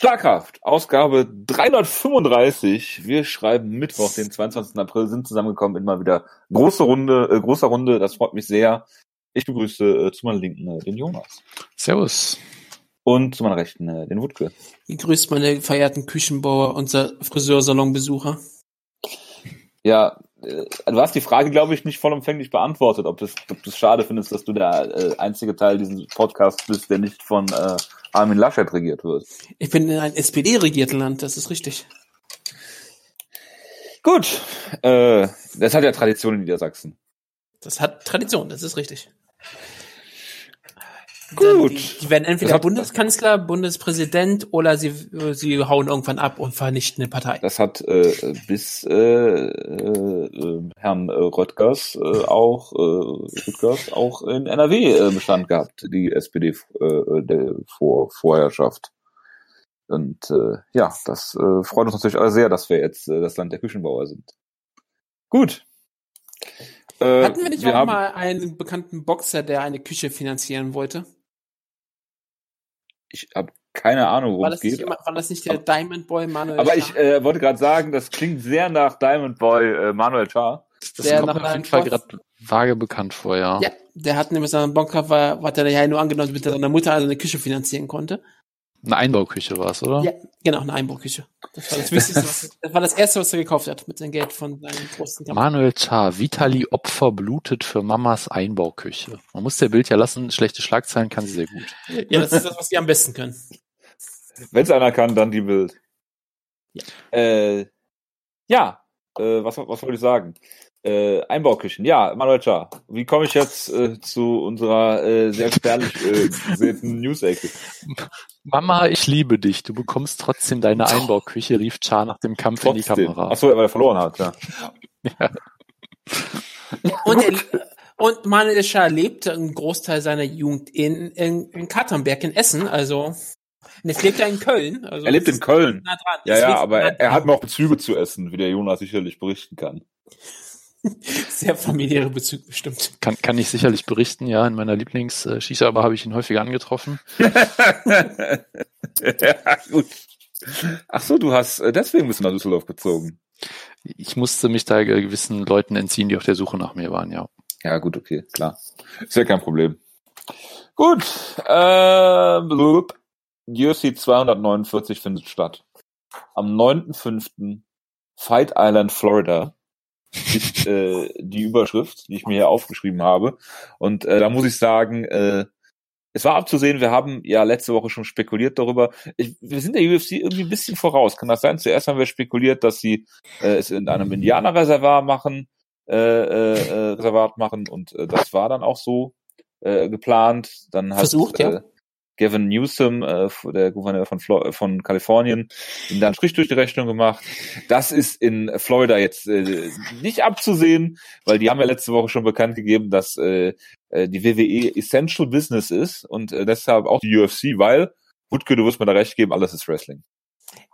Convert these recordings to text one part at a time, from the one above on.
Schlagkraft, Ausgabe 335. Wir schreiben Mittwoch, den 22. April, sind zusammengekommen in mal wieder große Runde, äh, großer Runde. Das freut mich sehr. Ich begrüße äh, zu meiner Linken äh, den Jonas. Servus. Und zu meiner Rechten äh, den Wutke. Grüßt meine verehrten Küchenbauer, unser Friseursalonbesucher. Ja, du hast die Frage, glaube ich, nicht vollumfänglich beantwortet, ob du es ob du's schade findest, dass du der äh, einzige Teil dieses Podcasts bist, der nicht von äh, Armin Laschet regiert wird. Ich bin in ein SPD-regiertes Land, das ist richtig. Gut, äh, das hat ja Tradition in Niedersachsen. Das hat Tradition, das ist richtig. Gut. Die, die werden entweder hat- Bundeskanzler, Bundespräsident oder sie, sie hauen irgendwann ab und vernichten eine Partei. Das hat äh, bis äh, äh, Herrn äh, Röttgers äh, auch äh, Rüttgers auch in NRW äh, Bestand gehabt, die SPD äh, der Vor Vorherrschaft. Und äh, ja, das äh, freut uns natürlich alle sehr, dass wir jetzt äh, das Land der Küchenbauer sind. Gut. Äh, Hatten wir nicht wir auch mal einen bekannten Boxer, der eine Küche finanzieren wollte? Ich habe keine Ahnung, worum das, es nicht, geht. jemand- war das nicht der Diamond Boy Manuel Aber ich Schah? äh, wollte gerade sagen, das klingt sehr nach Diamond Boy äh, Manuel Char. Das Der kommt mir auf jeden Fall gerade vage bekannt vor, ja. Ja, der hat nämlich seinen Bonker, war, hat er ja nur angenommen, damit er seiner Mutter also eine Küche finanzieren konnte. Eine Einbauküche war es, oder? Ja, genau, eine Einbauküche. Das war das Wichtigste, was, das war das Erste, was er gekauft hat mit seinem Geld von seinem großen Kampf. Manuel Char, Vitali Opfer blutet für Mamas Einbauküche. Man muss der Bild ja lassen, schlechte Schlagzeilen kann sie sehr gut. Ja, das ist das, was die am besten können. Wenn es einer kann, dann die Bild. Ja. Äh, ja, äh, was, was wollte ich sagen? Äh, Einbauküchen. Ja, Manuel Char, wie komme ich jetzt äh, zu unserer äh, sehr spärlich äh, gesehten News-Ecke? Mama, ich liebe dich. Du bekommst trotzdem deine Einbauküche, rief Char nach dem Kampf in die Trotzdem. Kamera. Achso, weil er verloren hat, ja. Und, er, und Manuel Schah lebte einen Großteil seiner Jugend in, in, in Katernberg in Essen, also und jetzt lebt er in Köln. Also Er lebt in Köln. Nah dran. Ja, ja, aber nah er, hat noch Bezüge zu essen, wie der Jonas sicherlich berichten kann. Sehr familiäre Bezüge bestimmt. Kann, kann ich sicherlich berichten, ja. In meiner Lieblings-Shisha-Bar habe ich ihn häufiger angetroffen. ja, gut. Ach so, du hast, äh, deswegen bist du nach Düsseldorf gezogen. Ich musste mich da gewissen Leuten entziehen, die auf der Suche nach mir waren, ja. Ja, gut, okay, klar. Ist ja kein Problem. Gut, äh. UFC 249 findet statt. Am 9.5. Fight Island, Florida ist äh, die Überschrift, die ich mir hier aufgeschrieben habe. Und äh, da muss ich sagen, äh, es war abzusehen, wir haben ja letzte Woche schon spekuliert darüber. Ich, wir sind der UFC irgendwie ein bisschen voraus. Kann das sein? Zuerst haben wir spekuliert, dass sie äh, es in einem Indianerreservat machen, äh, äh, äh, Reservat machen und äh, das war dann auch so äh, geplant. Dann hat Versucht, ja. äh, Gavin Newsom, äh, der Gouverneur von, Flo von Kalifornien, ihm dann Strich durch die Rechnung gemacht. Das ist in Florida jetzt äh, nicht abzusehen, weil die haben ja letzte Woche schon bekannt gegeben, dass äh, äh, die WWE Essential Business ist und äh, deshalb auch die UFC, weil, Wutke, du wirst mir da recht geben, alles ist Wrestling.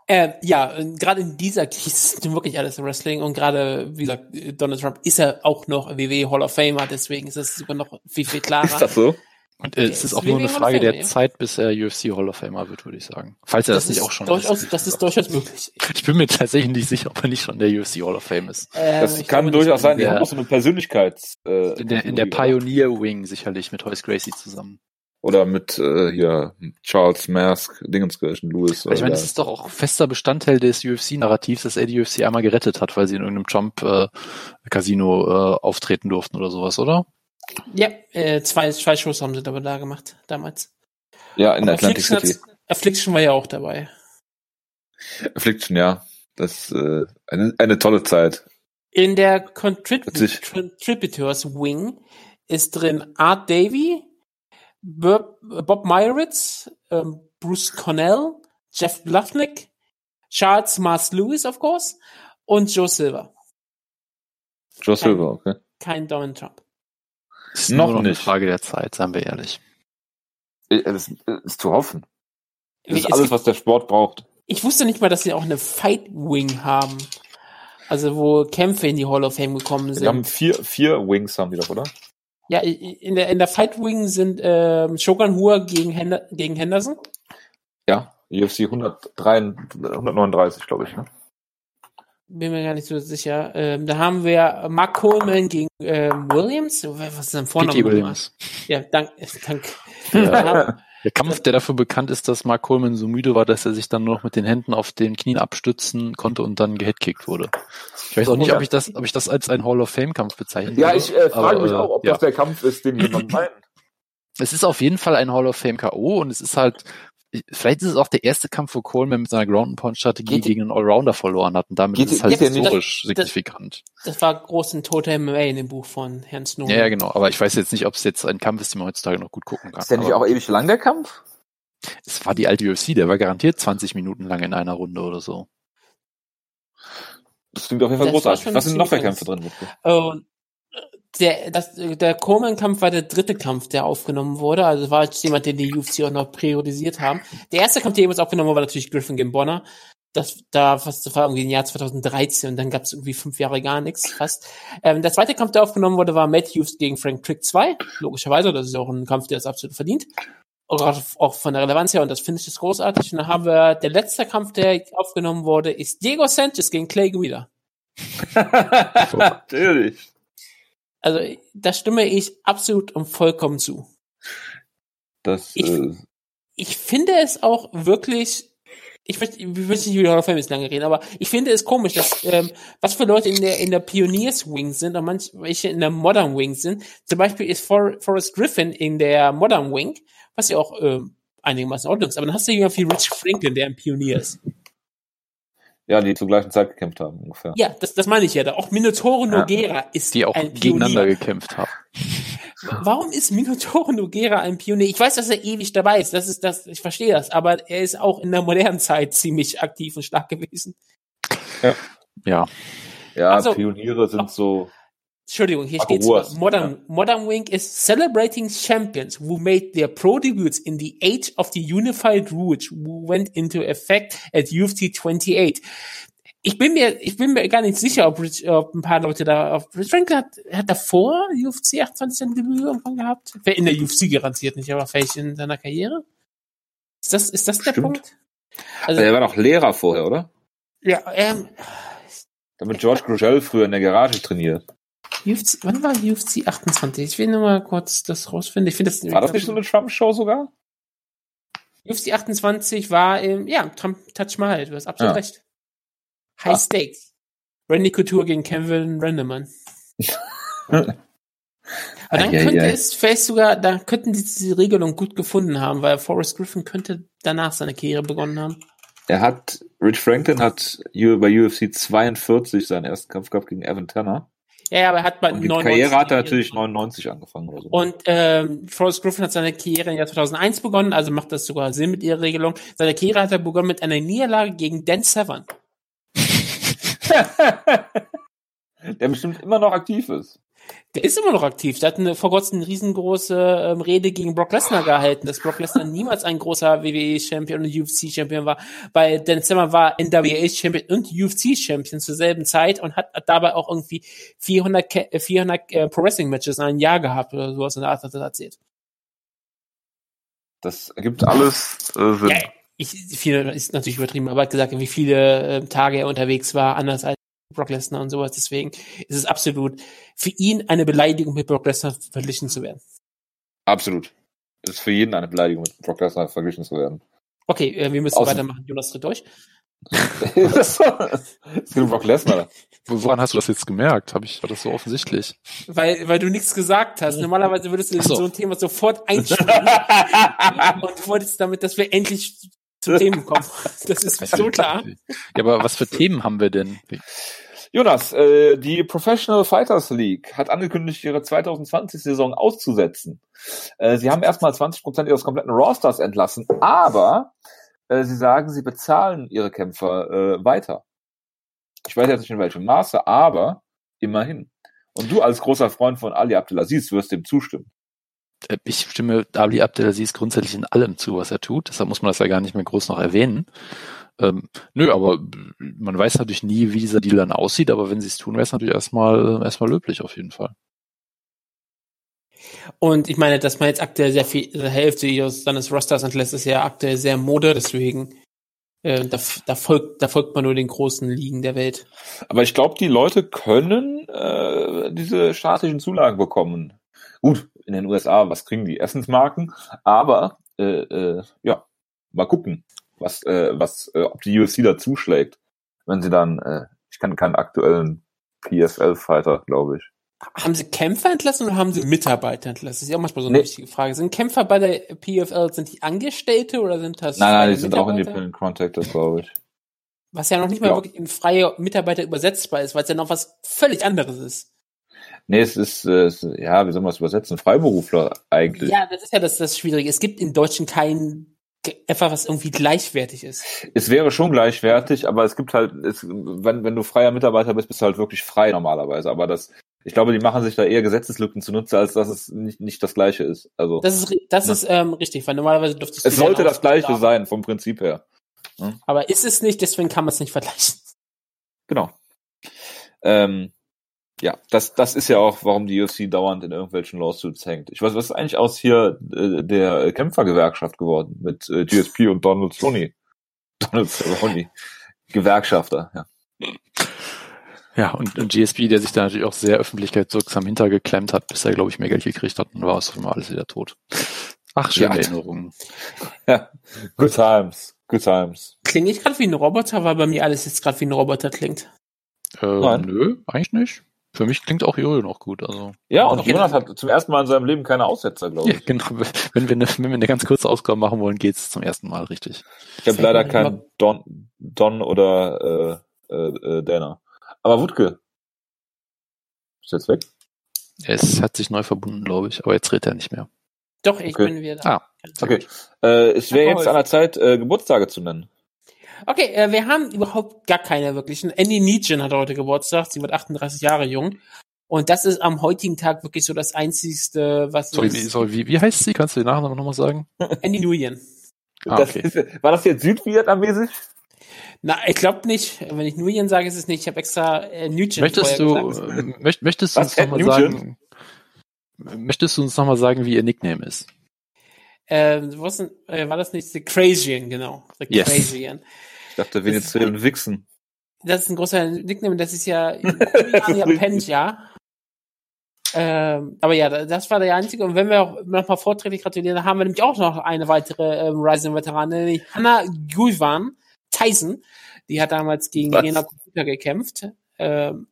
Äh, ja, gerade in dieser Krise ist wirklich alles Wrestling und gerade, wie gesagt, Donald Trump ist ja auch noch WWE Hall of Famer, deswegen ist das sogar noch viel, viel klarer. Ist das so? Und äh, es ist auch nur eine Frage der. Zeit, bis er UFC Hall of Famer wird, würde ich sagen. Falls er das, nicht ist auch schon durchaus, ist. Das ist durchaus möglich. Ich bin mir tatsächlich nicht sicher, ob er nicht schon der UFC Hall of Fame ist. Ähm, Das kann durchaus nicht. sein, die der- haben auch so eine Persönlichkeits... Äh, In der, in der Pioneer Wing sicherlich mit Horace Gracie zusammen. Oder mit äh, hier Charles Mask, Dingenskirchen, Lewis. Ich meine, das ist doch auch fester Bestandteil des UFC-Narrativs, dass er die UFC einmal gerettet hat, weil sie in irgendeinem Trump-Casino äh, auftreten durften oder sowas, oder? Ja, äh, zwei, zwei Shows haben sie aber da gemacht, damals. ja, in Aber Atlantic Affliction, City. Affliction war ja auch dabei. Affliction, ja. Das äh, eine, eine tolle Zeit. In der Contrib. Contributors Wing ist drin Art Davey, Bob, Meyritz, ähm, Bruce Cornell, Jeff Blufnick, Charles Mars Lewis, of course, und Joe Silver. Joe Silver, okay. Kein Donald Trump. Ist Noch nur noch eine nicht. Frage der Zeit, seien wir ehrlich. Äh, Das ist zu hoffen. Das ist Es alles, was der Sport braucht. Ich wusste nicht mal, dass sie auch eine Fight Wing haben. Also wo Kämpfe in die Hall of Fame gekommen Die haben sind. vier, vier Wings haben die doch, oder? Ja, in der, in der Fight Wing sind ähm, Shogun Hua gegen, Hender, gegen Henderson. Ja. UFC 103, 139, glaube ich. Ne? Bin mir gar nicht so sicher. Ähm, da haben wir Mark Coleman gegen ähm, Williams. Was ist denn Vorname? P.T. Williams. Ja, dank, dank. Ja. Der Kampf, der dafür bekannt ist, dass Mark Coleman so müde war, dass er sich dann nur noch mit den Händen auf den Knien abstützen konnte und dann gehitkickt wurde. Ich weiß auch nicht, ob ich das, ob ich das als ein Hall of Fame Kampf bezeichne. Ja, ich äh, frage Aber, mich äh, auch, ob ja. das der Kampf ist, den jemand meint. Es ist auf jeden Fall ein Hall of Fame K.O. und es ist halt, vielleicht ist es auch der erste Kampf, wo Coleman mit seiner Ground and Pound Strategie Geht- gegen einen Allrounder verloren hat und damit Geht- ist es halt historisch das- das- signifikant. Das war groß in Total MMA in dem Buch von Herrn Snowden. Ja, ja, genau. Aber ich weiß jetzt nicht, ob es jetzt ein Kampf ist, den man heutzutage noch gut gucken kann. Ist der nicht auch ewig lang, der Kampf? es war die alte UFC, der war garantiert 20 Minuten lang in einer Runde oder so. Das klingt auf jeden Fall Das großartig. Was sind noch für Kämpfe drin? Wutke? Der, das, der Coleman-Kampf war der dritte Kampf, der aufgenommen wurde. Also war jetzt jemand, den die UFC auch noch priorisiert haben. Der erste Kampf, der jemals aufgenommen wurde, war natürlich Griffin gegen Bonner. Das, da fast, das war irgendwie im Jahr 2013 und dann gab es irgendwie fünf Jahre gar nichts fast. Ähm, der zweite Kampf, der aufgenommen wurde, war Matthews gegen Frank Trick 2. Logischerweise, das ist auch ein Kampf, der es absolut verdient. Auch gerade auch von der Relevanz her und das finde ich ist großartig. Und dann haben wir, der letzte Kampf, der aufgenommen wurde, ist Diego Sanchez gegen Clay Guida. Natürlich. Also, da stimme ich absolut und vollkommen zu. Das, Ich- äh, Ich finde es auch wirklich, ich will, ich will nicht über Hall of Fame jetzt lange reden, aber ich finde es komisch, dass, ähm, was für Leute in der, in der Pioneers Wing sind und manche welche in der Modern Wing sind. Zum Beispiel ist For Forrest Griffin in der Modern Wing, was ja auch, ähm, einigermaßen in Ordnung ist. Aber dann hast du jemanden wie Rich Franklin, der ein Pionier ist. Ja, die zur gleichen Zeit gekämpft haben, ungefähr. Ja, das, das meine ich ja. Da. Auch Minotauro Ja. Noguera ist Die auch ein gegeneinander Pionier. gekämpft haben. Warum ist Minotauro Noguera ein Pionier? Ich weiß, dass er ewig dabei ist. Das ist das, ich verstehe das. Aber er ist auch in der modernen Zeit ziemlich aktiv und stark gewesen. Ja. Ja, Also- Pioniere sind so. Entschuldigung, hier steht Modern, Modern Wing is celebrating champions who made their pro debuts in the age of the unified rules who went into effect at UFC 28. Ich bin mir, ich bin mir gar nicht sicher, ob, Rich, ob ein paar Leute da, ob Rich Franklin hat, hat davor UFC 28 sein Debüt irgendwann gehabt? Wer in der UFC garantiert nicht, aber vielleicht in seiner Karriere? Ist das, ist das der Stimmt. Punkt? Also, Der war doch Lehrer vorher, oder? ja, ähm, Damit George Grugel früher in der Garage trainiert. UFC, wann war UFC 28? Ich will nur mal kurz das rausfinden. Ich finde das, War das nicht so eine Trump-Show sogar? UFC 28 war im, ja, Trump Touch Mahal, du hast absolut Ja. recht. High Ah. Stakes. Randy Couture gegen Kevin Randeman. Aber dann Eieiei. könnte es vielleicht sogar, da könnten die diese Regelung gut gefunden haben, weil Forrest Griffin könnte danach seine Karriere begonnen haben. Er hat, Rich Franklin hat bei UFC 42 seinen ersten Kampf gehabt gegen Evan Tanner. Ja, aber er hat bei Und die 99 Karriere hat er natürlich begonnen. 99 angefangen oder so. Und ähm, Forrest Griffin hat seine Karriere im Jahr 2001 begonnen, also macht das sogar Sinn mit ihrer Regelung. Seine Karriere hat er begonnen mit einer Niederlage gegen Dan Severn. der bestimmt immer noch aktiv ist. Der ist immer noch aktiv. Der hat eine, vor kurzem eine riesengroße ähm, Rede gegen Brock Lesnar gehalten, dass Brock Lesnar niemals ein großer WWE-Champion und UFC-Champion war, weil Dan Zimmer war NWA-Champion und UFC-Champion zur selben Zeit und hat, hat dabei auch irgendwie 400, Ke- äh, 400 äh, Pro-Wrestling-Matches in einem Jahr gehabt oder sowas in der Art hat er erzählt. Das ergibt alles äh, Sinn. Ja, ich, viele ist natürlich übertrieben, aber er hat gesagt, wie viele äh, Tage er unterwegs war, anders als Brock Lesnar und sowas. Deswegen ist es absolut für ihn eine Beleidigung, mit Brock Lesnar verglichen zu werden. Absolut. Es ist für jeden eine Beleidigung, mit Brock Lesnar verglichen zu werden. Okay, äh, wir müssen Außer- weitermachen. Jonas tritt durch. Es geht um Brock Lesnar. Woran hast du das jetzt gemerkt? Hab ich, war das so offensichtlich? Weil, weil du nichts gesagt hast. Normalerweise würdest du so. so ein Thema sofort einspringen und wolltest damit, dass wir endlich zu Themen kommen. Das ist so klar. Ja, aber was für Themen haben wir denn? Jonas, äh, die Professional Fighters League hat angekündigt, ihre 2020-Saison auszusetzen. Äh, sie haben erstmal 20% ihres kompletten Rosters entlassen, aber äh, sie sagen, sie bezahlen ihre Kämpfer äh, weiter. Ich weiß jetzt nicht in welchem Maße, aber immerhin. Und du als großer Freund von Ali Abdelaziz wirst dem zustimmen. Äh, Ich stimme Ali Abdelaziz grundsätzlich in allem zu, was er tut. Deshalb muss man das ja gar nicht mehr groß noch erwähnen. Ähm, nö, aber man weiß natürlich nie, wie dieser Deal dann aussieht, aber wenn sie es tun, wäre es natürlich erstmal erstmal löblich auf jeden Fall. Und ich meine, dass man jetzt aktuell sehr viel, die Hälfte ihres seines Rosters entlässt, ist ja aktuell sehr Mode, deswegen äh, da, da, folgt, da folgt man nur den großen Ligen der Welt. Aber ich glaube, die Leute können äh, diese staatlichen Zulagen bekommen. Gut, in den USA, was kriegen die? Essensmarken, aber äh, äh, ja, mal gucken, was, äh, was, äh, ob die UFC da zuschlägt, wenn sie dann, äh, ich kann keinen aktuellen PSL-Fighter, glaube ich. Haben Sie Kämpfer entlassen oder haben Sie Mitarbeiter entlassen? Das ist ja auch manchmal so eine nee. wichtige Frage. Sind Kämpfer bei der PFL, sind die Angestellte oder sind das Nein, nein, die sind auch Independent Contractors, glaube ich. Was ja noch nicht mal ja. wirklich in freie Mitarbeiter übersetzbar ist, weil es ja noch was völlig anderes ist. Nee, es ist, äh, ja, wie soll man es übersetzen? Freiberufler eigentlich. Ja, das ist ja das, das Schwierige. Es gibt in Deutschen kein etwas, was irgendwie gleichwertig ist. Es wäre schon gleichwertig, aber es gibt halt, es, wenn, wenn du freier Mitarbeiter bist, bist du halt wirklich frei normalerweise. Aber das, ich glaube, die machen sich da eher Gesetzeslücken zunutze, als dass es nicht, nicht das Gleiche ist. Also das ist das ne? ist ähm, richtig, weil normalerweise dürftest du es sollte das Gleiche haben. sein vom Prinzip her. Ne? Aber ist es nicht, deswegen kann man es nicht vergleichen. Genau. Ähm, ja, das, das ist ja auch, warum die UFC dauernd in irgendwelchen Lawsuits hängt. Ich weiß, was ist eigentlich aus hier äh, der Kämpfergewerkschaft geworden mit äh, GSP und Donald Sony? Donald Sony. Gewerkschafter, ja. Ja, und, und GSP, der sich da natürlich auch sehr öffentlichkeitswirksam hintergeklemmt hat, bis er, glaube ich, mehr Geld gekriegt hat und war es mal alles wieder tot. Ach, schöne ja. Erinnerungen. Ja, good times, good times. Klinge ich gerade wie ein Roboter, weil bei mir alles jetzt gerade wie ein Roboter klingt? Äh, Nein. Nö, eigentlich nicht. Für mich klingt auch Jojo noch gut. Also. Ja, und Jonas hat zum ersten Mal in seinem Leben keine Aussetzer, glaube ich. Ja, genau. Wenn wir, eine, wenn wir eine ganz kurze Ausgabe machen wollen, geht's zum ersten Mal richtig. Ich habe leider keinen Don, Don oder äh, äh, Dana. Aber Wutke. Ist jetzt weg? Es hat sich neu verbunden, glaube ich, aber jetzt redet er nicht mehr. Doch, ich okay. bin wieder da. Ah, okay. Äh, es wäre jetzt an der Zeit, äh, Geburtstage zu nennen. Okay, äh, wir haben überhaupt gar keine wirklichen. Andy Nietzsche hat heute Geburtstag. Sie wird 38 Jahre jung. Und das ist am heutigen Tag wirklich so das Einzigste, was. Sorry, wie, sorry, wie, wie heißt sie? Kannst du den Nachnamen nochmal sagen? Andy Nguyen. Ah, okay. ist, war das jetzt Südvietnamesisch? Na, ich glaube nicht. Wenn ich Nguyen sage, ist es nicht. Ich habe extra äh, Nugent Möchtest du, äh, möcht, möchtest du uns nochmal sagen, möchtest du uns nochmal sagen, wie ihr Nickname ist? Äh, was, äh, war das nicht The Crazian, genau. The yes. Crazian. Ich dachte, Venezuela Wichsen. Das ist ein großer Nickname, das ist ja Penja. Ähm, aber ja, das war der einzige. Und wenn wir auch nochmal vorträglich gratulieren, haben wir nämlich auch noch eine weitere ähm, Rising-Veteranin, nämlich Hannah Guivan, Tyson, die hat damals gegen Was? Rena Computer gekämpft. Ähm,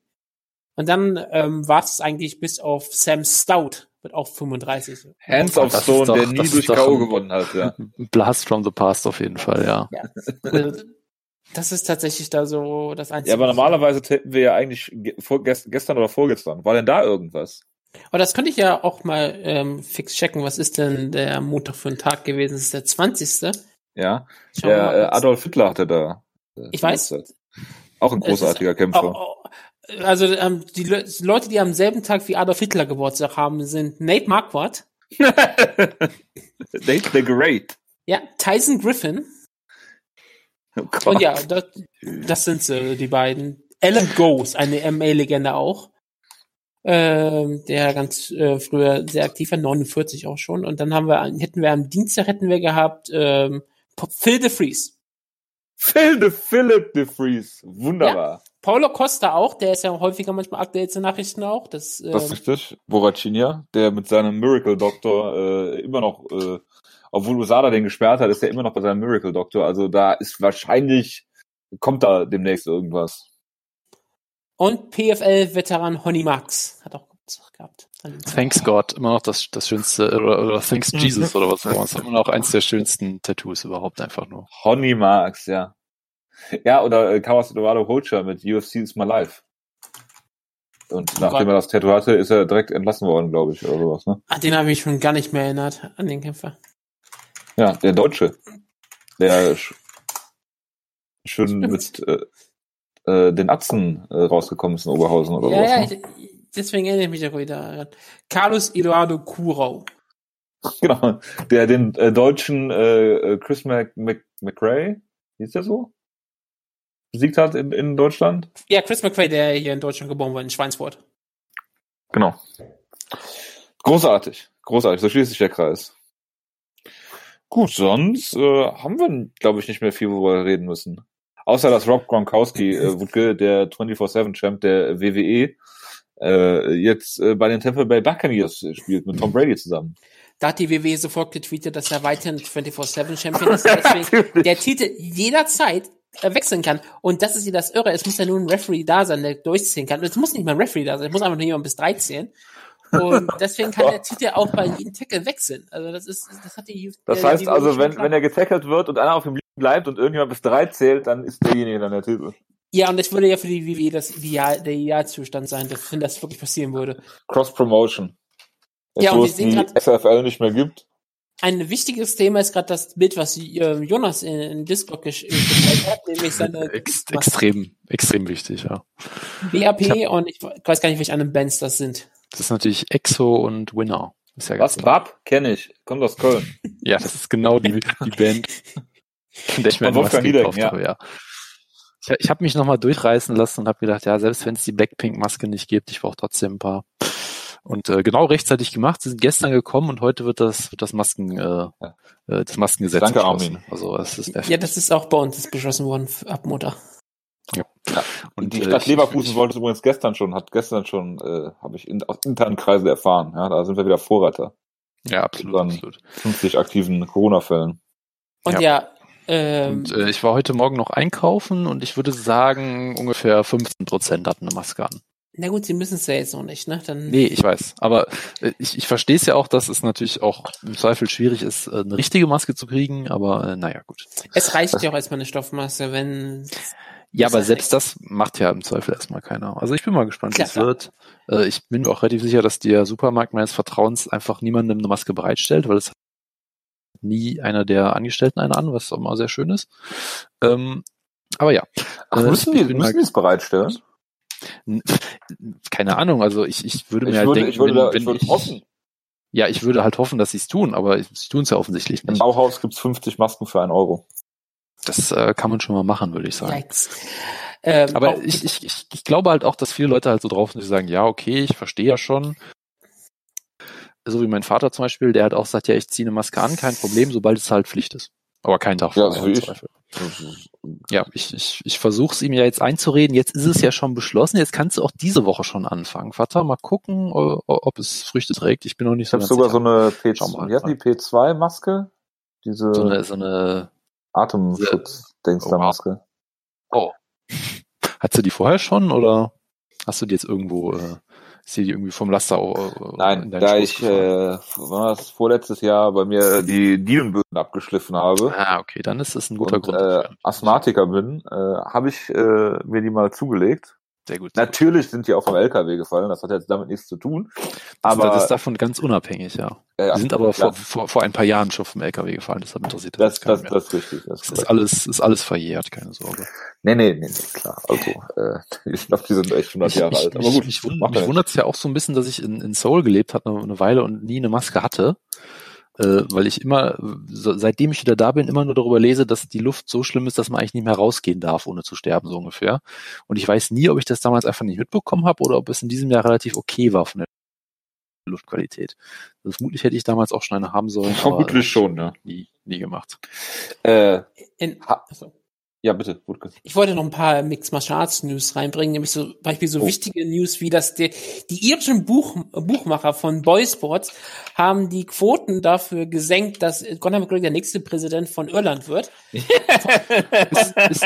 und dann ähm, war es eigentlich bis auf Sam Stout, wird auch 35. Hands of Stone, doch, der nie durch K.O. gewonnen hat, ja. Blast from the Past auf jeden Fall, ja. ja. Also, das ist tatsächlich da so das Einzige. Ja, aber normalerweise hätten wir ja eigentlich gestern oder vorgestern. War denn da irgendwas? Aber das könnte ich ja auch mal ähm, fix checken. Was ist denn der Montag für ein Tag gewesen? Das ist der 20. Ja, der äh, Adolf Hitler hatte da. Äh, ich weiß. Auch ein großartiger Kämpfer. Auch, also ähm, die Le Leute, die am selben Tag wie Adolf Hitler Geburtstag haben, sind Nate Marquardt. Nate the Great. Ja, Tyson Griffin. Oh Und ja, das, das sind sie, die beiden. Alan Goes, eine MA-Legende auch. Ähm, der ganz äh, früher sehr aktiv war, 49 auch schon. Und dann haben wir, hätten wir am Dienstag hätten wir gehabt ähm, Phil de Vries. Phil de Philip de Vries. Wunderbar. Ja. Paulo Costa auch, der ist ja häufiger manchmal aktuell zu Nachrichten auch. Das, ähm, das ist richtig. Boracinia, der mit seinem Miracle Doctor äh, immer noch, äh, obwohl Usada den gesperrt hat, ist er immer noch bei seinem Miracle Doctor. Also da ist wahrscheinlich, kommt da demnächst irgendwas. Und PFL-Veteran Honey Max hat auch gehabt. Thanks God, immer noch das, das schönste, oder, oder Thanks Jesus oder was auch immer. Immer noch eins der schönsten Tattoos überhaupt einfach nur. Honey Marks, ja. Ja, oder äh, Kawas Eduardo Holcher mit UFC is my life. Und nachdem er das Tattoo hatte, ist er direkt entlassen worden, glaube ich, oder sowas, ne? An den habe ich schon gar nicht mehr erinnert, an den Kämpfer. Ja, der Deutsche. Der sch schön mit äh, äh, den Atzen äh, rausgekommen ist in Oberhausen oder ja, sowas. Ja, ne? ich, deswegen erinnere ich mich auch wieder daran. Carlos Eduardo Kurau. Genau, der den äh, deutschen äh, äh Chris Mc, Mc, McRae, hieß der so? Besiegt hat in, in Deutschland? Ja, Chris McRae, der hier in Deutschland geboren wurde, in Schweinsfurt. Genau. Großartig, großartig, so schließt sich der Kreis. Gut, sonst äh, haben wir, glaube ich, nicht mehr viel, worüber wir reden müssen. Außer dass Rob Gronkowski, äh, Wutke, der 24-7-Champ der WWE, äh, jetzt äh, bei den Tampa Bay Buccaneers spielt mit Tom Brady zusammen. Da hat die WWE sofort getweetet, dass er weiterhin 24-7-Champion ist, deswegen der Titel jederzeit wechseln kann. Und das ist ja das Irre. Es muss ja nur ein Referee da sein, der durchziehen kann. Es muss nicht mal ein Referee da sein, es muss einfach nur jemand bis drei zählen. Und deswegen kann der Titel auch bei jedem Tackle wechseln. Also das ist, das hat die. Das heißt also, wenn, wenn er getackelt wird und einer auf ihm liegen bleibt und irgendjemand bis drei zählt, dann ist derjenige dann der Titel. Ja, und das würde ja für die WWE das Ideal, der Idealzustand sein, wenn das wirklich passieren würde. Cross Promotion. Ja, und wir sehen die grad- SFL nicht mehr gibt. Ein wichtiges Thema ist gerade das Bild, was äh, Jonas in, in Discord gesch- gestellt hat, nämlich seine Ex extrem, extrem wichtig, ja. BAP und ich weiß gar nicht, welche anderen Bands das sind. Das ist natürlich Exo und Winner. Ist ja Was? klar. Bab? Kenne ich. Kommt aus Köln. Ja, das ist genau die, die Band, von der ich mir Maske Niedecken, gekauft ja. habe, ja. Ich, ich habe mich nochmal durchreißen lassen und habe gedacht, ja, selbst wenn es die Blackpink-Maske nicht gibt, ich brauche trotzdem ein paar. Und äh, genau rechtzeitig gemacht. Sie sind gestern gekommen und heute wird das, wird das Masken, äh, äh, das Maskengesetz Danke. Armin. Also es ist perfekt. Ja, das ist auch bei uns ist beschlossen worden ab Mutter. Und die äh, Stadt ich- Leverkusen ich- wollte es übrigens gestern schon, hat gestern schon, äh, habe ich in, aus internen Kreisen erfahren. Ja, da sind wir wieder Vorreiter. Ja, absolut, absolut. 50 aktiven Corona-Fällen. Und Ja. ja, ähm, Und äh, ich war heute Morgen noch einkaufen und ich würde sagen, ungefähr 15 Prozent hatten eine Maske an. Na gut, sie müssen es ja jetzt noch nicht, ne? Dann Nee, ich weiß. Aber äh, ich, ich verstehe es ja auch, dass es natürlich auch im Zweifel schwierig ist, äh, eine richtige Maske zu kriegen, aber äh, naja, gut. es reicht ja auch erstmal eine Stoffmaske, wenn Ja, aber selbst das macht ja im Zweifel erstmal keiner. Also ich bin mal gespannt, wie es wird. Äh, ich bin mir auch relativ sicher, dass der Supermarkt meines Vertrauens einfach niemandem eine Maske bereitstellt, weil es hat nie einer der Angestellten eine an, was auch mal sehr schön ist. Ähm, aber ja. Ach, Äh, müssen bin müssen die es bereitstellen? Keine Ahnung, also ich, ich würde mir Ich halt würde, denken, ich würde, wenn, da, wenn ich würde hoffen. ja, ich würde halt hoffen, dass sie es tun, aber sie tun es ja offensichtlich Im nicht. Bauhaus gibt's 50 Masken für einen Euro. Das äh, kann man schon mal machen, würde ich sagen. Yikes. Ähm, Aber auch- ich, ich, ich, ich glaube halt auch, dass viele Leute halt so drauf sind, die sagen, ja, okay, ich verstehe ja schon. So wie mein Vater zum Beispiel, der halt auch sagt, ja, ich ziehe eine Maske an, kein Problem, sobald es halt Pflicht ist. Aber kein Tag Ja, vorher so wie im ich. Zweifel. Ja, ich, ich, ich versuche es ihm ja jetzt einzureden. Jetzt ist es ja schon beschlossen. Jetzt kannst du auch diese Woche schon anfangen. Vater, mal gucken, ob es Früchte trägt. Ich bin noch nicht Ich so habe ganz sogar sicher. so eine P Schau mal. wie heißt die P2-Maske? Diese so eine, so eine, Atemschutz-Dings Oh, hast du die vorher schon oder hast du die jetzt irgendwo, äh, die irgendwie vom Laster äh, Nein, da Schoß ich äh, das vorletztes Jahr bei mir die Dielenböden abgeschliffen habe Ah, okay, dann ist das ein guter und Grund. äh. Asthmatiker bin, äh, habe ich äh, mir die mal zugelegt. Sehr gut. Natürlich sind die auch vom LKW gefallen, das hat jetzt damit nichts zu tun. aber Aber das ist davon ganz unabhängig, ja. äh, Die sind aber vor, ja, vor, vor ein paar Jahren schon vom LKW gefallen, deshalb interessiert das, das, das, das, ist richtig. Das ist alles, ist alles verjährt, keine Sorge. nee, nee, nee, nee, klar. Also, äh, ich glaube, die sind echt 100 Ich, Jahre ich, alt. Aber gut, mich, mich, ja wundert es ja auch so ein bisschen, dass ich in, in Seoul gelebt habe, eine, eine Weile und nie eine Maske hatte. Äh, weil ich immer, so, seitdem ich wieder da bin, immer nur darüber lese, dass die Luft so schlimm ist, dass man eigentlich nicht mehr rausgehen darf, ohne zu sterben, so ungefähr. Und ich weiß nie, ob ich das damals einfach nicht mitbekommen habe oder ob es in diesem Jahr relativ okay war von der Luftqualität. Also vermutlich hätte ich damals auch schon eine haben sollen. aber Vermutlich schon, ja. Nie, nie gemacht. Äh, in, Ha-. Ja, bitte, gut. Ich wollte noch ein paar Mixed Martial Arts News reinbringen, nämlich so Beispiel so Oh. wichtige News wie dass die, die irischen Buch, Buchmacher von Boy Sports haben die Quoten dafür gesenkt, dass Conor McGregor der nächste Präsident von Irland wird. ist, ist,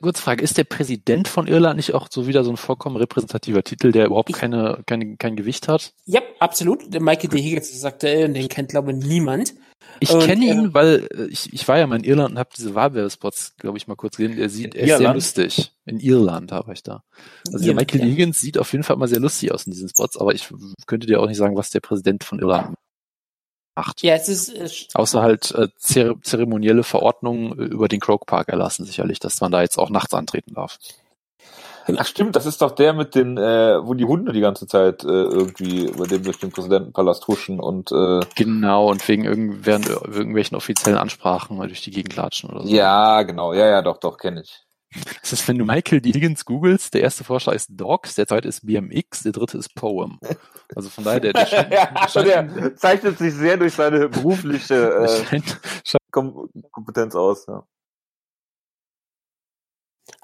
kurze Frage, ist der Präsident von Irland nicht auch so wieder so ein vollkommen repräsentativer Titel, der überhaupt keine, keine, kein Gewicht hat? Ja, absolut. Der Michael D. Higgins sagte, äh, den kennt glaube ich niemand. Ich kenne ihn, äh, weil ich, ich war ja mal in Irland und habe diese Wahlwerbespots, glaube ich, mal kurz gesehen. Er sieht, er ist sehr lustig. In Irland habe ich da. Also der Irland, Michael ja. Higgins sieht auf jeden Fall mal sehr lustig aus in diesen Spots, aber ich könnte dir auch nicht sagen, was der Präsident von Irland macht. Ja, es ist, äh, Außer halt äh, zere zeremonielle Verordnungen äh, über den Croke Park erlassen sicherlich, dass man da jetzt auch nachts antreten darf. Ach stimmt, das ist doch der mit den, äh, wo die Hunde die ganze Zeit äh, irgendwie über dem durch den Präsidentenpalast huschen und äh, Genau, und wegen irgend, während irgendwelchen offiziellen Ansprachen mal durch die Gegend latschen oder so. ja, genau, ja, ja, doch, doch, kenne ich. Das ist, wenn du Michael D. Higgins googelst, der erste Vorschlag ist Dogs, der zweite ist BMX, der dritte ist Poem. Also von daher, der, der, scheint, ja, scheint, der zeichnet sich sehr durch seine berufliche äh, scheint, Kompetenz aus. Ja.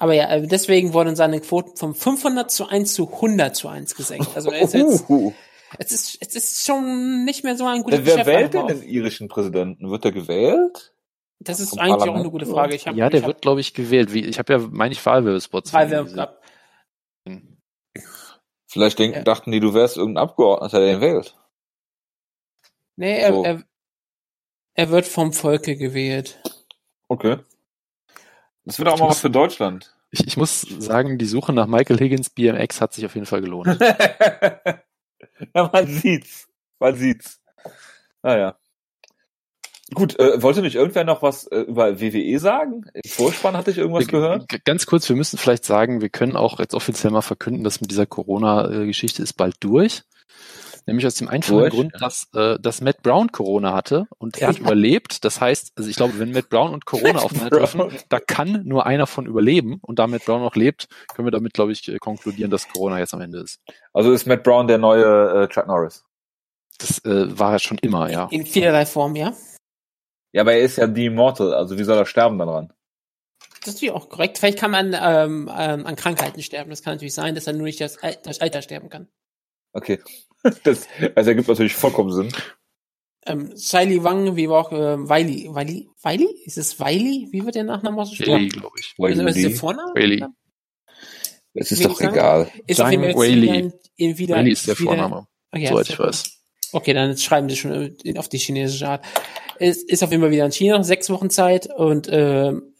Aber ja, äh, deswegen wurden seine Quoten von 500 zu 1 zu 100 zu 1 gesenkt. Also er ist jetzt, es ist, es ist schon nicht mehr so ein guter Wer, wer wählt denn den irischen Präsidenten? Wird er gewählt? Das ist vom eigentlich auch Parlament, eine gute? Frage. Ich hab, ja, der ich hab wird, glaube ich, gewählt. Wie, ich habe ja, meine ich, Wahlwerbespots. Vielleicht denken, Ja. dachten die, du wärst irgendein Abgeordneter, der ihn wählt. Nee, er, So. er, er wird vom Volke gewählt. Okay. Das wird auch mal was für Deutschland. Ich, ich muss sagen, die Suche nach Michael Higgins BMX hat sich auf jeden Fall gelohnt. ja, man sieht's. Man sieht's. Naja. Gut, äh, wollte nicht irgendwer noch was äh, über WWE sagen? Im Vorspann hatte ich irgendwas gehört? G- Ganz kurz, wir müssen vielleicht sagen, wir können auch jetzt offiziell mal verkünden, dass mit dieser Corona-Geschichte ist bald durch. Nämlich aus dem einfachen Durch? Grund, dass, äh, dass Matt Brown Corona hatte und er hat überlebt. Das heißt, also ich glaube, wenn Matt Brown und Corona Matt aufeinander treffen, Brown. da kann nur einer von überleben. Und da Matt Brown noch lebt, können wir damit, glaube ich, äh, konkludieren, dass Corona jetzt am Ende ist. Also ist Matt Brown der neue äh, Chuck Norris. Das äh, war er schon immer, ja. In vielerlei Form, ja. Ja, aber er ist ja die Immortal, also wie soll er sterben daran? Das ist natürlich auch korrekt. Vielleicht kann man ähm, ähm, an Krankheiten sterben. Das kann natürlich sein, dass er nur nicht das durch Alter sterben kann. Okay. Das, also ergibt natürlich vollkommen Sinn. Ähm, Shiley Wang, wie war auch ähm, Wiley. Wiley? Wiley? Ist es Wiley? Wie wird der Nachname ausgesprochen? Bailey, glaube ich. Ist, ist der. Vorname? Bailey. Es ist doch egal. Ist Zhang wieder, wieder, Bailey ist der wieder, Vorname, Okay, soweit ist ich weiß. Okay, dann schreiben sie schon äh, auf die chinesische Art. Es ist auf jeden Fall wieder in China, sechs Wochen Zeit und ähm,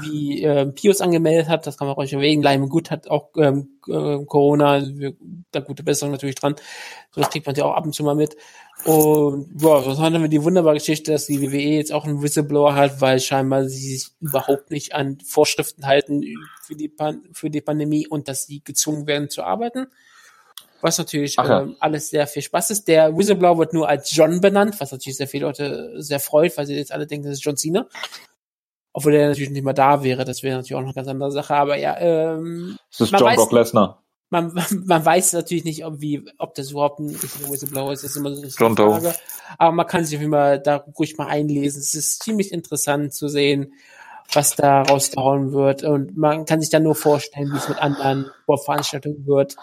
wie äh, Pius angemeldet hat, das kann man auch euch erwähnen, Leim Gut hat auch ähm, äh, Corona, wir, da gute Besserung natürlich dran. So, das kriegt man ja auch ab und zu mal mit. Und ja, sonst haben wir die wunderbare Geschichte, dass die WWE jetzt auch einen Whistleblower hat, weil scheinbar sie sich überhaupt nicht an Vorschriften halten für die, Pan für die Pandemie und dass sie gezwungen werden zu arbeiten. Was natürlich ja. ähm, alles sehr viel Spaß ist. Der Whistleblower wird nur als John benannt, was natürlich sehr viele Leute sehr freut, weil sie jetzt alle denken, das ist John Cena. Obwohl der natürlich nicht mehr da wäre, das wäre natürlich auch noch eine ganz andere Sache. Aber ja, ähm, Es ist Man John weiß- Brock Lesnar. man, man weiß natürlich nicht, ob, wie, ob das überhaupt ein richtiger Whistleblower ist. Das ist immer so eine John. Frage. Aber man kann sich auf jeden Fall da ruhig mal einlesen. Es ist ziemlich interessant zu sehen, was da rausgehauen wird. Und man kann sich dann nur vorstellen, wie es mit anderen Veranstaltungen wird.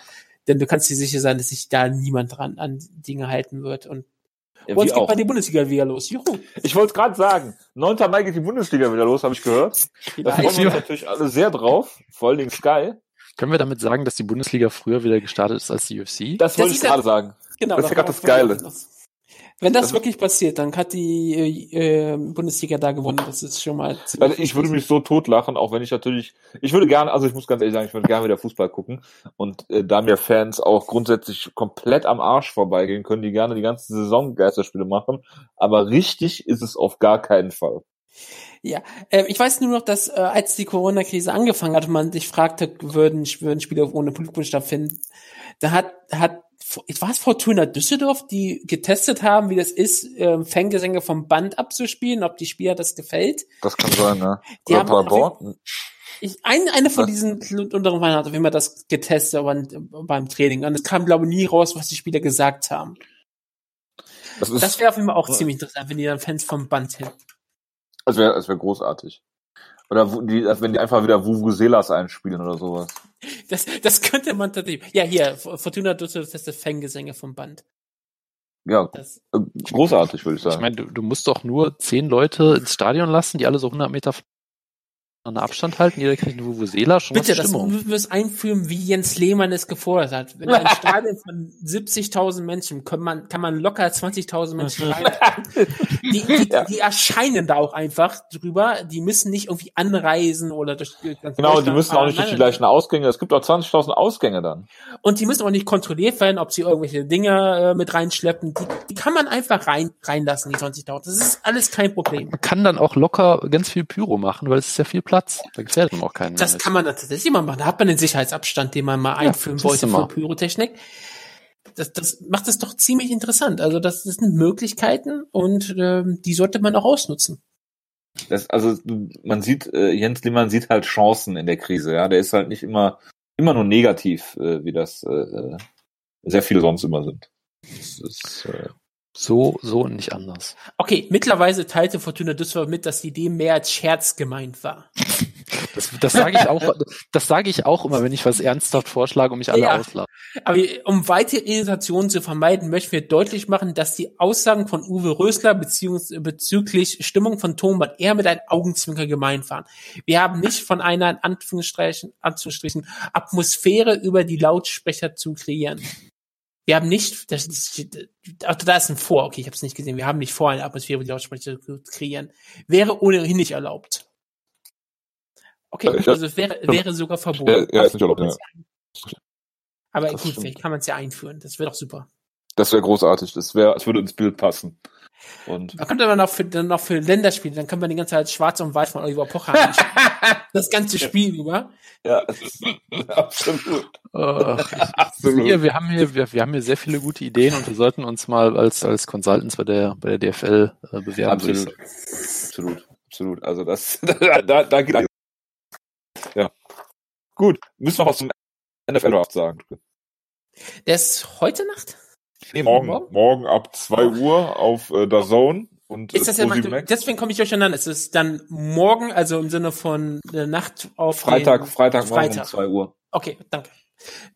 Denn du kannst dir sicher sein, dass sich da niemand dran an Dinge halten wird. Und Ja, uns wie geht auch. mal die Bundesliga wieder los. Juhu. Ich wollte es gerade sagen. 9. Mai geht die Bundesliga wieder los, habe ich gehört. Da freuen wir uns natürlich alle sehr drauf. Vor allen Dingen Sky. Können wir damit sagen, dass die Bundesliga früher wieder gestartet ist als die UFC? Das, Das wollte ich ja- gerade sagen. Genau. Das ist ja grad das Geile. noch. Wenn das, Das- wirklich passiert, dann hat die äh, Bundesliga da gewonnen. Das ist schon mal. Also ich würde mich so totlachen, auch wenn ich natürlich, ich würde gerne, also ich muss ganz ehrlich sagen, ich würde gerne wieder Fußball gucken. Und äh, da mir Fans auch grundsätzlich komplett am Arsch vorbeigehen, können die gerne die ganze Saison Geisterspiele machen. Aber richtig ist es auf gar keinen Fall. Ja, äh, ich weiß nur noch, dass äh, als die Corona-Krise angefangen hat und man sich fragte, würden, würden Spiele ohne Publikum stattfinden, da hat, hat war es Fortuna Düsseldorf, die getestet haben, wie das ist, äh, Fangesänge vom Band abzuspielen, ob die Spieler das gefällt. Das kann sein, ne? Die Oder haben Paderborn? Ich, ein, eine von diesen unteren Vereinen hat auf jeden Fall das getestet aber, beim Training. Und es kam, glaube ich, nie raus, was die Spieler gesagt haben. Das Das wäre auf jeden Fall auch ziemlich interessant, wenn die dann Fans vom Band hätten. das wäre, das wäre großartig. Oder die, als wenn die einfach wieder Vuvuzelas einspielen oder sowas. Das, das könnte man tatsächlich. Ja, hier, Fortuna Düsseldorf testet Fangesänge vom Band. Ja, Das, äh, großartig, würde ich Ich sagen. meine, du, du musst doch nur zehn Leute ins Stadion lassen, die alle so 100 Meter an Abstand halten. Jeder kriegt eine Vuvuzela, schon bitte, das müssen wir es einführen, wie Jens Lehmann es gefordert hat. Wenn ein Stadion von 70.000 Menschen, kann man, kann man locker 20.000 Menschen rein. Die, die, Ja. die erscheinen da auch einfach drüber. Die müssen nicht irgendwie anreisen oder durch ganz Genau, die müssen auch nicht durch die gleichen Ausgänge. Es gibt auch 20.000 Ausgänge dann. Und die müssen auch nicht kontrolliert werden, ob sie irgendwelche Dinge äh, mit reinschleppen. Die, die kann man einfach rein, reinlassen, die 20.000. Das ist alles kein Problem. Man kann dann auch locker ganz viel Pyro machen, weil es ist ja viel Platz. Da gefährdet man auch keinen Das mehr kann man tatsächlich immer machen. Da hat man den Sicherheitsabstand, den man mal einführen siehst wollte für. Pyrotechnik. Das, das macht es doch ziemlich interessant. Also das, das sind Möglichkeiten und ähm, die sollte man auch ausnutzen. Das, also man sieht, äh, Jens Lehmann sieht halt Chancen in der Krise, ja. Der ist halt nicht immer, immer nur negativ, äh, wie das äh, sehr viele sonst immer sind. Das ist, äh, So, so und nicht anders. Okay, mittlerweile teilte Fortuna Düsseldorf mit, dass die Idee mehr als Scherz gemeint war. Das, das sage ich auch, das sage ich auch immer, wenn ich was ernsthaft vorschlage und mich alle Ja. auslachen. Aber um weitere Irritationen zu vermeiden, möchten wir deutlich machen, dass die Aussagen von Uwe Rösler bezüglich Stimmung von Thomas eher mit einem Augenzwinker gemeint waren. Wir haben nicht von einer in Anführungsstrichen, Anführungsstrichen Atmosphäre über die Lautsprecher zu kreieren. Wir haben nicht, das ach, da ist ein Vor, okay, ich habe es nicht gesehen. Wir haben nicht vor, eine Atmosphäre über die Lautsprecher zu kreieren. Wäre ohnehin nicht erlaubt. Okay, Ja, also es wäre, wäre sogar verboten. Ja, ja, ist nicht erlaubt, ja. Aber Das gut, stimmt. vielleicht kann man es ja einführen. Das wäre doch super. Das wäre großartig. Das wäre, es würde ins Bild passen. Und Da kommt aber noch für, dann noch für Länderspiele, dann können wir die ganze Zeit schwarz und weiß von Oliver Pocher anschauen. Das ganze Spiel über. ja, absolut. Ach, ich, Absolut. hier, wir haben hier, wir, wir haben hier sehr viele gute Ideen und wir sollten uns mal als, als Consultants bei der, bei der DFL äh, bewerben. Absolut. Absolut. Absolut. Also das, da, da, da geht. Ja. Gut. Müssen wir noch was zum NFL-Draft sagen. Der ist heute Nacht? Nee, morgen, Morgen? morgen ab 2 Uhr auf äh, der Zone und Ist das ja, deswegen komme ich durcheinander. Es ist dann morgen, also im Sinne von der Nacht auf Freitag, den, Freitag, morgen um Freitag. 2 Uhr. Okay, danke.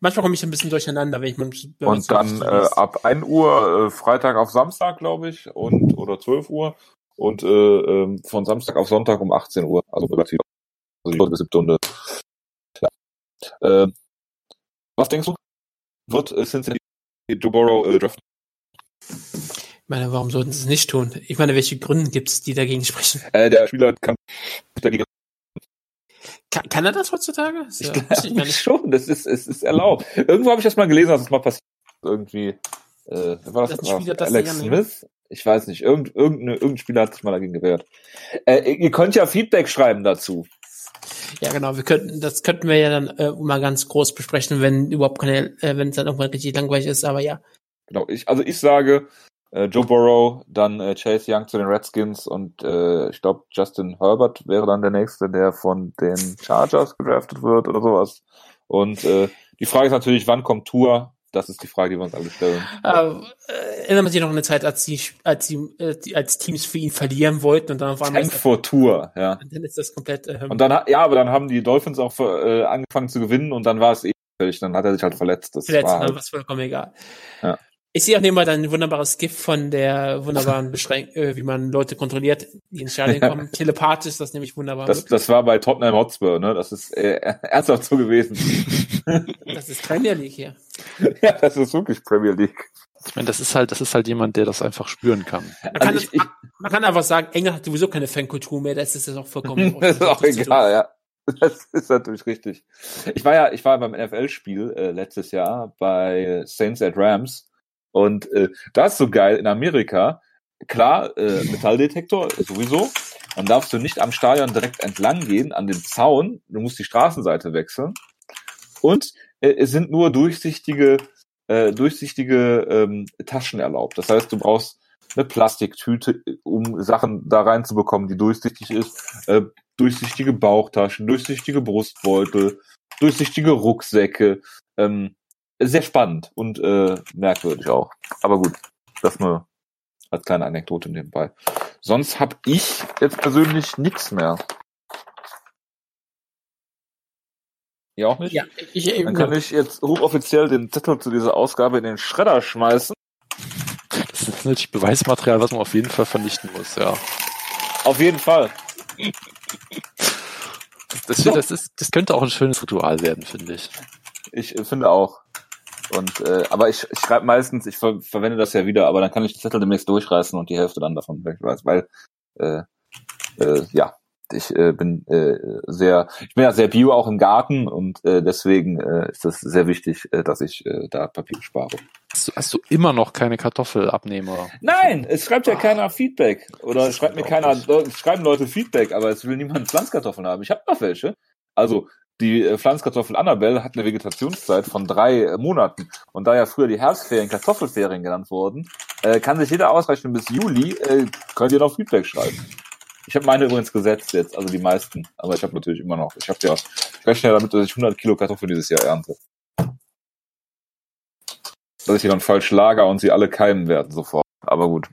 Manchmal komme ich ein bisschen durcheinander, wenn ich man, wenn Und dann äh, ab 1 Uhr äh, Freitag auf Samstag, glaube ich, und oder 12 Uhr und äh, ähm, von Samstag auf Sonntag um 18 Uhr, also relativ also die bis siebte Stunde. Ja. Äh, was denkst du? Wird äh, Cincinnati Burrow äh, draften? Ich meine, warum sollten sie es nicht tun? Ich meine, welche Gründe gibt es, die dagegen sprechen? Äh, der Spieler kann dagegen Kann, kann er das heutzutage? Wusste ich gar nicht. schon, das ist, es ist erlaubt. Irgendwo habe ich das mal gelesen, dass es mal passiert. Irgendwie, äh, war das? Spieler War das Alex Smith? Ich weiß nicht. Irgend, irgendeine, irgendein Spieler hat sich mal dagegen gewehrt. Äh, ihr könnt ja Feedback schreiben dazu. Ja, genau. Wir könnten, das könnten wir ja dann äh, mal ganz groß besprechen, wenn überhaupt keine, äh, wenn es dann irgendwann richtig langweilig ist. Aber ja, Genau. Ich, also ich sage äh, Joe Burrow, dann äh, Chase Young zu den Redskins und äh, ich glaube Justin Herbert wäre dann der nächste, der von den Chargers gedraftet wird oder sowas. Und äh, die Frage ist natürlich, wann kommt Tour? Das ist die Frage, die wir uns alle stellen. äh, äh, erinnert man sich noch an eine Zeit, als die, als die, äh, die als Teams für ihn verlieren wollten und dann auf einmal ist, for Tour, ja. dann ist das komplett. Äh, Und dann, ja, aber dann haben die Dolphins auch äh, angefangen zu gewinnen und dann war es eh fertig. Dann hat er sich halt verletzt. Das verletzt, war halt, was vollkommen egal. Ja. Ich sehe auch nebenbei dann ein wunderbares GIF von der wunderbaren Beschränk äh, wie man Leute kontrolliert, die ins Stadion Ja. kommen. Telepathisch, das nämlich wunderbar. das, das war bei Tottenham Hotspur, ne? Das ist äh, ernsthaft so gewesen. das ist Premier League hier. Ja, das ist wirklich Premier League. Ich meine, das ist halt, das ist halt jemand, der das einfach spüren kann. Man kann, Also das, ich- ich- man kann einfach sagen, England hat sowieso keine Fankultur mehr, das ist das auch vollkommen das ist auch egal, ja. Das ist natürlich richtig. Ich war ja, ich war beim NFL-Spiel äh, letztes Jahr bei Saints at Rams und äh, das ist so geil in Amerika. Klar, äh, Metalldetektor sowieso. Dann darfst du nicht am Stadion direkt entlang gehen, an den Zaun. Du musst die Straßenseite wechseln. Und es sind nur durchsichtige, äh, durchsichtige ähm, Taschen erlaubt. Das heißt, du brauchst eine Plastiktüte, um Sachen da reinzubekommen, die durchsichtig ist, äh, durchsichtige Bauchtaschen, durchsichtige Brustbeutel, durchsichtige Rucksäcke. Ähm, sehr spannend und äh, merkwürdig auch. Aber gut, das nur als kleine Anekdote nebenbei. Sonst habe ich jetzt persönlich nichts mehr. Auch nicht? Ja, ich, ich, Dann kann ich jetzt hochoffiziell den Zettel zu dieser Ausgabe in den Schredder schmeißen. Das ist natürlich Beweismaterial, was man auf jeden Fall vernichten muss, ja. Auf jeden Fall. Das, das, ist, das könnte auch ein schönes Ritual werden, finde ich. Ich äh, finde auch. Und äh, aber ich, ich schreibe meistens, ich ver verwende das ja wieder, aber dann kann ich den Zettel demnächst durchreißen und die Hälfte dann davon weg, weiß, weil äh, äh, ja, ich äh, bin äh, sehr, ich bin ja sehr bio auch im Garten und äh, deswegen äh, ist das sehr wichtig, äh, dass ich äh, da Papier spare. Hast du, hast du immer noch keine Kartoffelabnehmer? Nein, es schreibt ja keiner Feedback oder schreibt mir keiner, es schreiben Leute Feedback, aber es will niemand Pflanzkartoffeln haben. Ich habe noch welche. Also die äh, Pflanzkartoffel Annabelle hat eine Vegetationszeit von drei äh, Monaten und da ja früher die Herbstferien Kartoffelferien genannt wurden, äh, kann sich jeder ausrechnen bis Juli äh, könnt ihr noch Feedback schreiben. Ich habe meine übrigens gesetzt jetzt, also die meisten. Aber ich habe natürlich immer noch. Ich habe ja, ich rechne ja damit, dass ich 100 Kilo Kartoffeln dieses Jahr ernte. Dass ich die dann falsch lager und sie alle keimen werden sofort. Aber gut.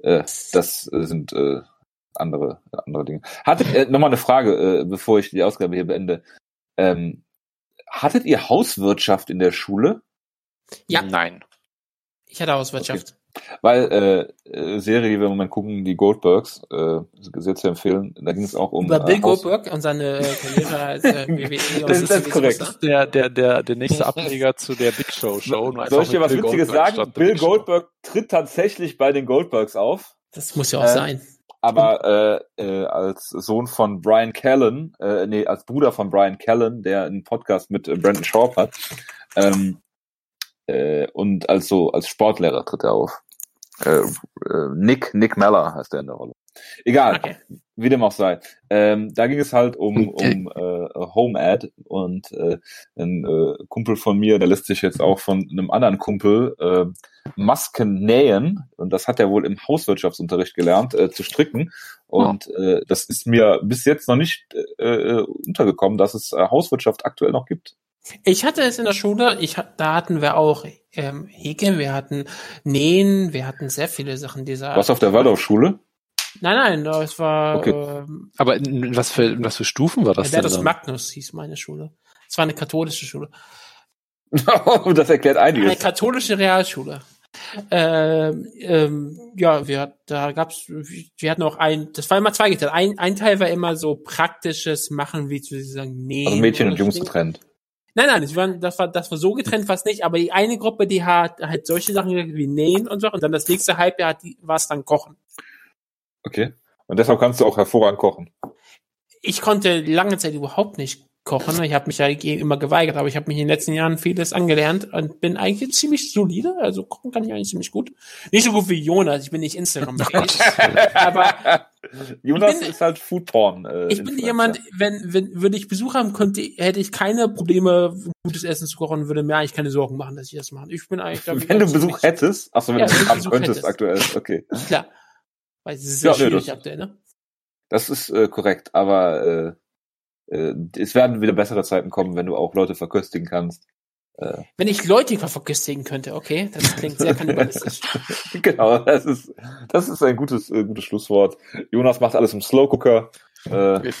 äh, das sind äh, andere andere Dinge. Hattet äh, nochmal eine Frage, äh, bevor ich die Ausgabe hier beende. Ähm, hattet ihr Hauswirtschaft in der Schule? Ja. Nein. Ich hatte Hauswirtschaft. Weil äh, äh, Serie, die wir im Moment gucken, die Goldbergs, äh, sehr zu empfehlen. Da ging es auch um Über Bill äh, Goldberg und seine äh, Karriere als äh, WWE und Das- das ist korrekt. Der, der, der, der nächste Ableger zu der Big Show Show. nur Soll ich dir was Bill Witziges Goldberg sagen? Bill. Goldberg tritt tatsächlich bei den Goldbergs auf. Das muss ja auch Äh, sein. aber äh, äh, als Sohn von Brian Callen, äh, nee, als Bruder von Brian Callen, der einen Podcast mit äh, Brandon Sharp hat, ähm, äh, und als so als Sportlehrer tritt er auf. Äh, äh, Nick Nick Meller heißt er in der Rolle. Egal, Okay. wie dem auch sei. Ähm, da ging es halt um, um äh, Home Ad und äh, ein äh, Kumpel von mir, der lässt sich jetzt auch von einem anderen Kumpel äh, Masken nähen und das hat er wohl im Hauswirtschaftsunterricht gelernt äh, zu stricken und äh, das ist mir bis jetzt noch nicht äh, äh, untergekommen, dass es äh, Hauswirtschaft aktuell noch gibt. Ich hatte es in der Schule, ich, da hatten wir auch ähm, Häkeln, wir hatten Nähen, wir hatten sehr viele Sachen dieser. Was auf der Waldorfschule? Nein, nein, das war Okay. ähm, Aber in, in was für, in was für Stufen war das denn? Albertus dann? Magnus hieß meine Schule. Es war eine katholische Schule. das erklärt Eine einiges. katholische Realschule. Ähm, ähm, ja, wir, da gab's, wir hatten auch ein, das war immer zweigeteilt. Ein, ein Teil war immer so praktisches Machen, wie zu sagen, nähen. Also Mädchen und Jungs getrennt. Nein, nein, das war, das war, das war so getrennt fast nicht, aber die eine Gruppe, die hat halt solche Sachen wie Nähen und so, und dann das nächste Halbjahr hat die- war es dann Kochen. Okay. Und deshalb kannst du auch hervorragend kochen. Ich konnte lange Zeit überhaupt nicht kochen. Ich habe mich ja eh immer geweigert, aber ich habe mich in den letzten Jahren vieles angelernt und bin eigentlich ziemlich solide. Also kochen kann ich eigentlich ziemlich gut. Nicht so gut wie Jonas, ich bin nicht Instagram-fähig. aber Jonas bin- ist halt Foodporn. Äh, ich bin jemand, wenn, wenn würde ich Besuch haben könnte, hätte ich keine Probleme, gutes Essen zu kochen, würde mir eigentlich keine Sorgen machen, dass ich das mache. Ich bin eigentlich, glaub ich, Wenn du Besuch hättest, achso, wenn Ja, du haben könntest hättest. aktuell, okay. Klar. Weil es ist sehr Ja, schwierig das- aktuell, ne? Das ist äh, korrekt, aber äh, äh, es werden wieder bessere Zeiten kommen, wenn du auch Leute verköstigen kannst. Äh, Wenn ich Leute verköstigen könnte, okay, das klingt sehr kannibalistisch. genau, das ist das ist ein gutes äh, gutes Schlusswort. Jonas macht alles im Slow Cooker. Äh,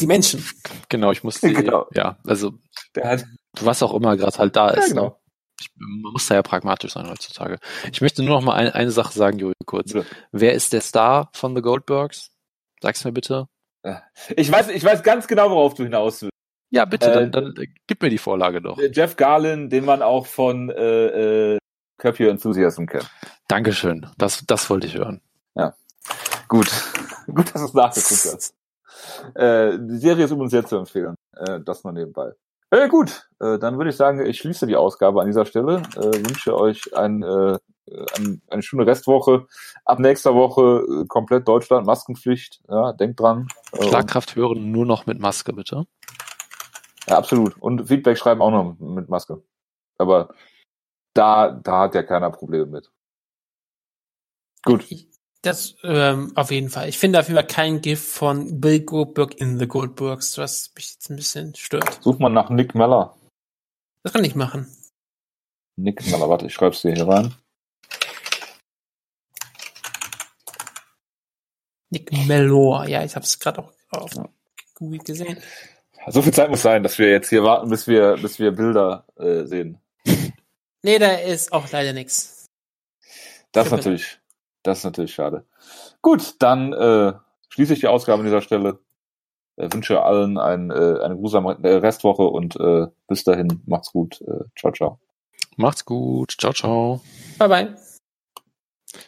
Die Menschen. Genau, ich musste, Genau. ja, also der hat was auch immer gerade halt da ja, ist. genau. Ne? Ich, man muss da ja pragmatisch sein heutzutage. Ich möchte nur noch mal ein, eine Sache sagen, Jojo, kurz. Bitte. Wer ist der Star von The Goldbergs? Sag's mir bitte. Ich weiß ich weiß ganz genau, worauf du hinaus willst. Ja, bitte, Äh, dann, dann gib mir die Vorlage doch. Jeff Garlin, den man auch von äh, äh, Curb Your Enthusiasm kennt. Dankeschön. Das, das wollte ich hören. Gut, gut, dass du es nachgeguckt hast. Äh, die Serie ist übrigens sehr zu empfehlen. Äh, das mal nebenbei. Äh, gut, äh, dann würde ich sagen, ich schließe die Ausgabe an dieser Stelle. Äh, wünsche euch ein, äh, ein, eine schöne Restwoche. Ab nächster Woche äh, komplett Deutschland, Maskenpflicht. Ja, denkt dran. Äh, Schlagkraft hören nur noch mit Maske, bitte. ja, absolut. Und Feedback schreiben auch noch mit Maske. Aber da, da hat ja keiner Probleme mit. Gut. Das ähm, auf jeden Fall. Ich finde auf jeden Fall kein Gift von Bill Goldberg in The Goldbergs, was mich jetzt ein bisschen stört. Such mal nach Nick Meller. Das kann ich machen. Nick Meller, warte, ich schreib's dir hier rein. Nick Mellor. Ja, ich habe es gerade auch auf Ja. Google gesehen. So viel Zeit muss sein, dass wir jetzt hier warten, bis wir, bis wir Bilder äh, sehen. Nee, da ist auch leider nichts. Das ist natürlich, das ist natürlich schade. Gut, dann äh, schließe ich die Ausgabe an dieser Stelle. Äh, wünsche allen ein, äh, eine grusame äh, Restwoche und äh, bis dahin macht's gut. Äh, ciao, ciao. Macht's gut. Ciao, ciao. Bye bye.